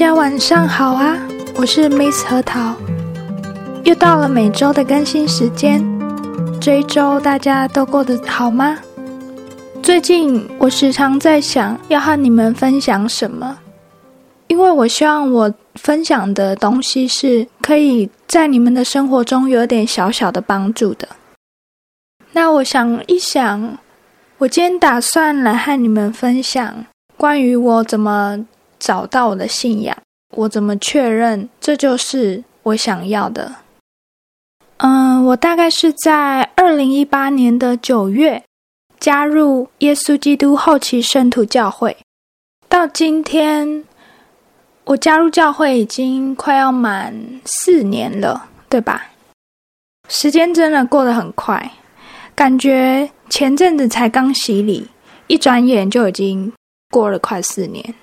大家晚上好啊，我是 Miss 核桃，又到了每周的更新时间。这一周大家都过得好吗？最近我时常在想要和你们分享什么，因为我希望我分享的东西是可以在你们的生活中有点小小的帮助的。那我想一想，我今天打算来和你们分享关于我怎么。找到我的信仰，我怎么确认这就是我想要的？嗯，我大概是在二零一八年的九月加入耶稣基督后期圣徒教会，到今天我加入教会已经快要满四年了，对吧？时间真的过得很快，感觉前阵子才刚洗礼，一转眼就已经过了快四年。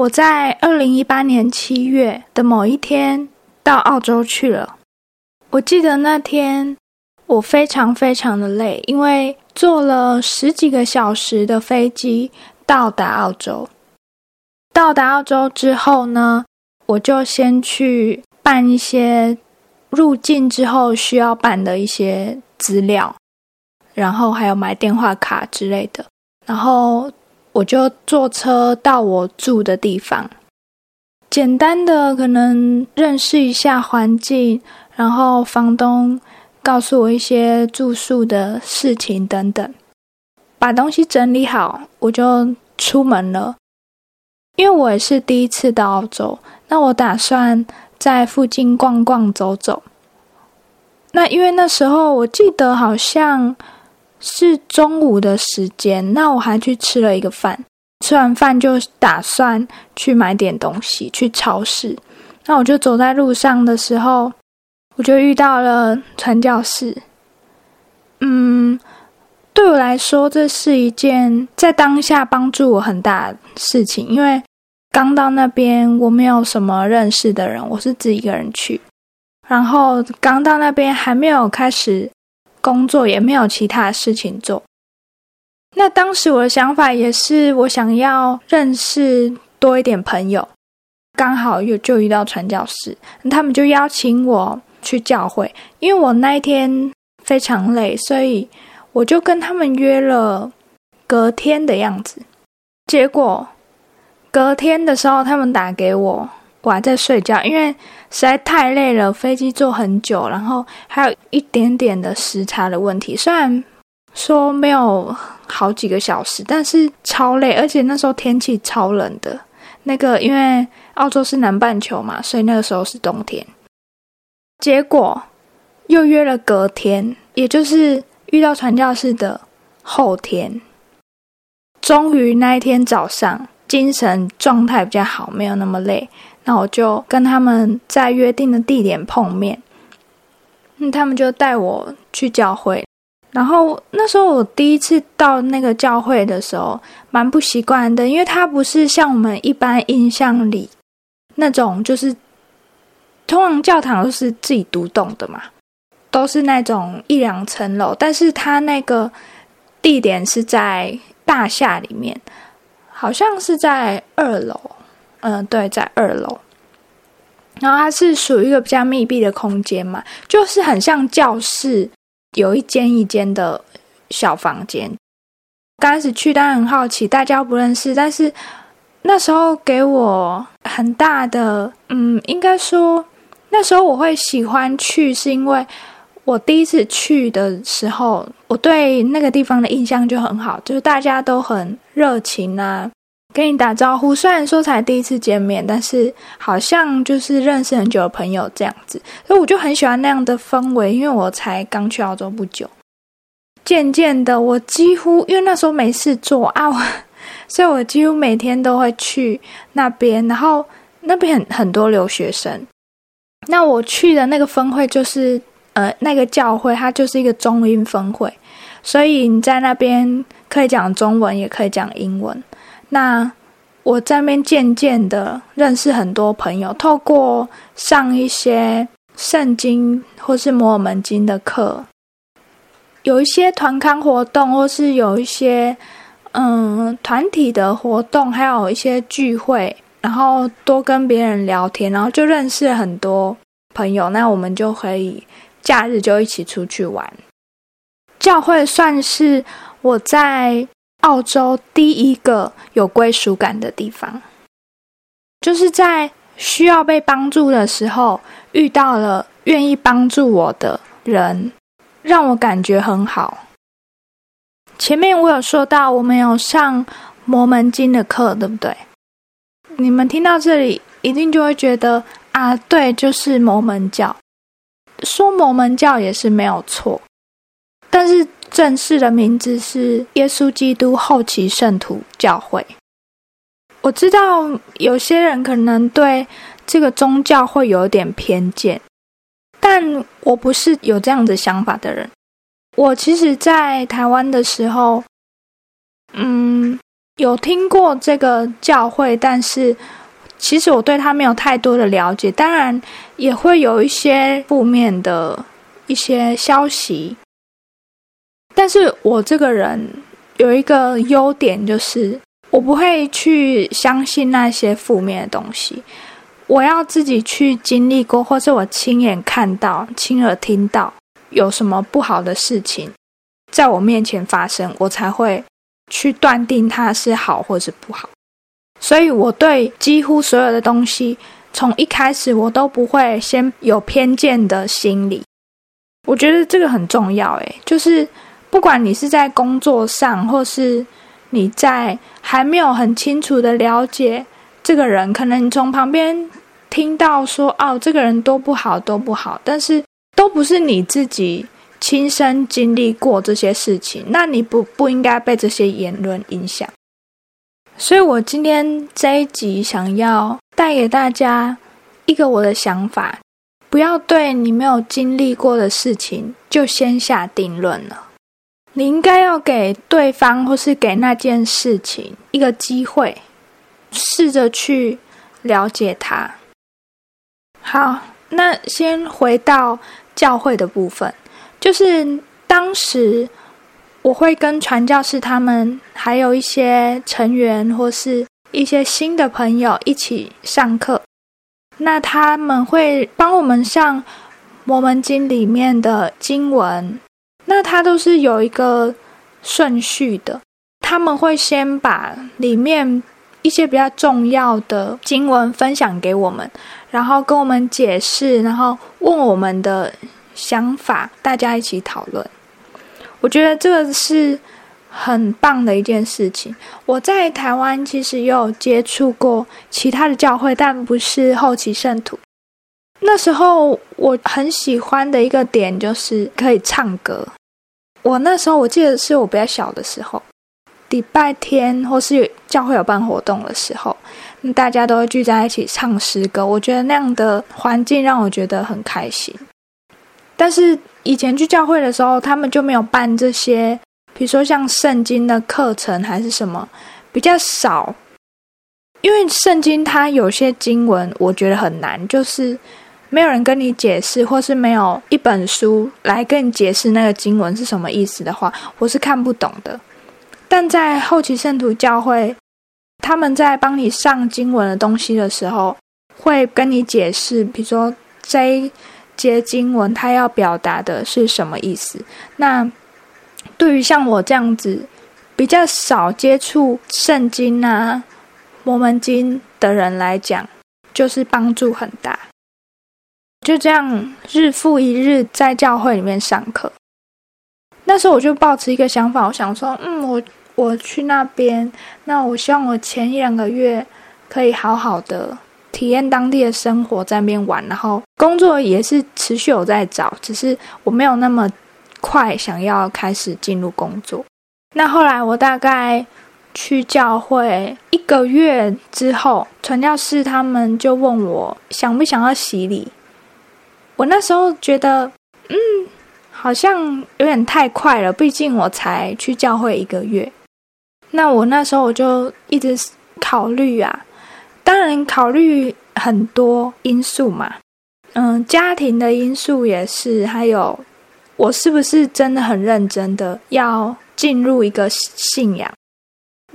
我在二零一八年七月的某一天到澳洲去了。我记得那天我非常非常的累，因为坐了十几个小时的飞机到达澳洲。到达澳洲之后呢，我就先去办一些入境之后需要办的一些资料，然后还有买电话卡之类的，然后。我就坐车到我住的地方，简单的可能认识一下环境，然后房东告诉我一些住宿的事情等等，把东西整理好，我就出门了。因为我也是第一次到澳洲，那我打算在附近逛逛走走。那因为那时候我记得好像。是中午的时间，那我还去吃了一个饭。吃完饭就打算去买点东西，去超市。那我就走在路上的时候，我就遇到了传教士。嗯，对我来说，这是一件在当下帮助我很大的事情，因为刚到那边，我没有什么认识的人，我是自己一个人去。然后刚到那边，还没有开始。工作也没有其他事情做。那当时我的想法也是，我想要认识多一点朋友。刚好又就遇到传教士，他们就邀请我去教会。因为我那一天非常累，所以我就跟他们约了隔天的样子。结果隔天的时候，他们打给我。我还在睡觉，因为实在太累了，飞机坐很久，然后还有一点点的时差的问题。虽然说没有好几个小时，但是超累，而且那时候天气超冷的。那个因为澳洲是南半球嘛，所以那个时候是冬天。结果又约了隔天，也就是遇到传教士的后天。终于那一天早上，精神状态比较好，没有那么累。那我就跟他们在约定的地点碰面，嗯，他们就带我去教会。然后那时候我第一次到那个教会的时候，蛮不习惯的，因为它不是像我们一般印象里那种，就是通常教堂都是自己独栋的嘛，都是那种一两层楼，但是它那个地点是在大厦里面，好像是在二楼。嗯，对，在二楼，然后它是属于一个比较密闭的空间嘛，就是很像教室，有一间一间的小房间。刚开始去当然很好奇，大家不认识，但是那时候给我很大的，嗯，应该说那时候我会喜欢去，是因为我第一次去的时候，我对那个地方的印象就很好，就是大家都很热情啊。跟你打招呼，虽然说才第一次见面，但是好像就是认识很久的朋友这样子，所以我就很喜欢那样的氛围。因为我才刚去澳洲不久，渐渐的，我几乎因为那时候没事做啊，所以我几乎每天都会去那边。然后那边很很多留学生，那我去的那个分会就是呃那个教会，它就是一个中英分会，所以你在那边可以讲中文，也可以讲英文。那我在那边渐渐的认识很多朋友，透过上一些圣经或是摩尔门经的课，有一些团康活动，或是有一些嗯团体的活动，还有一些聚会，然后多跟别人聊天，然后就认识很多朋友。那我们就可以假日就一起出去玩。教会算是我在澳洲第一个有归属感的地方，就是在需要被帮助的时候遇到了愿意帮助我的人，让我感觉很好。前面我有说到，我们有上摩门经的课，对不对？你们听到这里，一定就会觉得啊，对，就是摩门教。说摩门教也是没有错，但是正式的名字是耶稣基督后期圣徒教会。我知道有些人可能对这个宗教会有点偏见，但我不是有这样子想法的人。我其实，在台湾的时候，嗯。有听过这个教会，但是其实我对他没有太多的了解。当然，也会有一些负面的一些消息。但是我这个人有一个优点，就是我不会去相信那些负面的东西。我要自己去经历过，或者我亲眼看到、亲耳听到有什么不好的事情在我面前发生，我才会。去断定它是好或是不好，所以我对几乎所有的东西，从一开始我都不会先有偏见的心理。我觉得这个很重要，诶，就是不管你是在工作上，或是你在还没有很清楚的了解这个人，可能你从旁边听到说哦，这个人多不好，多不好，但是都不是你自己。亲身经历过这些事情，那你不不应该被这些言论影响。所以我今天这一集想要带给大家一个我的想法：不要对你没有经历过的事情就先下定论了。你应该要给对方或是给那件事情一个机会，试着去了解它。好，那先回到教会的部分。就是当时，我会跟传教士他们，还有一些成员或是一些新的朋友一起上课。那他们会帮我们上《摩门经》里面的经文，那它都是有一个顺序的。他们会先把里面一些比较重要的经文分享给我们，然后跟我们解释，然后问我们的。想法，大家一起讨论。我觉得这个是很棒的一件事情。我在台湾其实也有接触过其他的教会，但不是后期圣徒。那时候我很喜欢的一个点就是可以唱歌。我那时候我记得是我比较小的时候，礼拜天或是教会有办活动的时候，大家都会聚在一起唱诗歌。我觉得那样的环境让我觉得很开心。但是以前去教会的时候，他们就没有办这些，比如说像圣经的课程还是什么，比较少。因为圣经它有些经文我觉得很难，就是没有人跟你解释，或是没有一本书来跟你解释那个经文是什么意思的话，我是看不懂的。但在后期圣徒教会，他们在帮你上经文的东西的时候，会跟你解释，比如说 J。些经文，它要表达的是什么意思？那对于像我这样子比较少接触圣经啊、摩门经的人来讲，就是帮助很大。就这样日复一日在教会里面上课。那时候我就抱持一个想法，我想说，嗯，我我去那边，那我希望我前一两个月可以好好的。体验当地的生活，在那边玩，然后工作也是持续有在找，只是我没有那么快想要开始进入工作。那后来我大概去教会一个月之后，传教士他们就问我想不想要洗礼。我那时候觉得，嗯，好像有点太快了，毕竟我才去教会一个月。那我那时候我就一直考虑啊。当然，考虑很多因素嘛，嗯，家庭的因素也是，还有我是不是真的很认真的要进入一个信仰，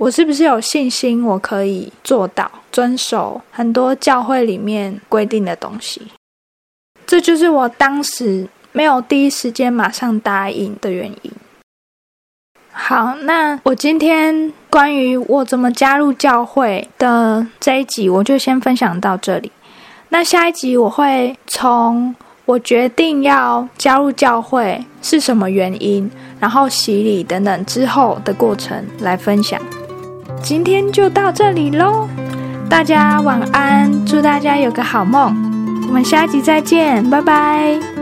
我是不是有信心我可以做到遵守很多教会里面规定的东西。这就是我当时没有第一时间马上答应的原因。好，那我今天关于我怎么加入教会的这一集，我就先分享到这里。那下一集我会从我决定要加入教会是什么原因，然后洗礼等等之后的过程来分享。今天就到这里喽，大家晚安，祝大家有个好梦。我们下集再见，拜拜。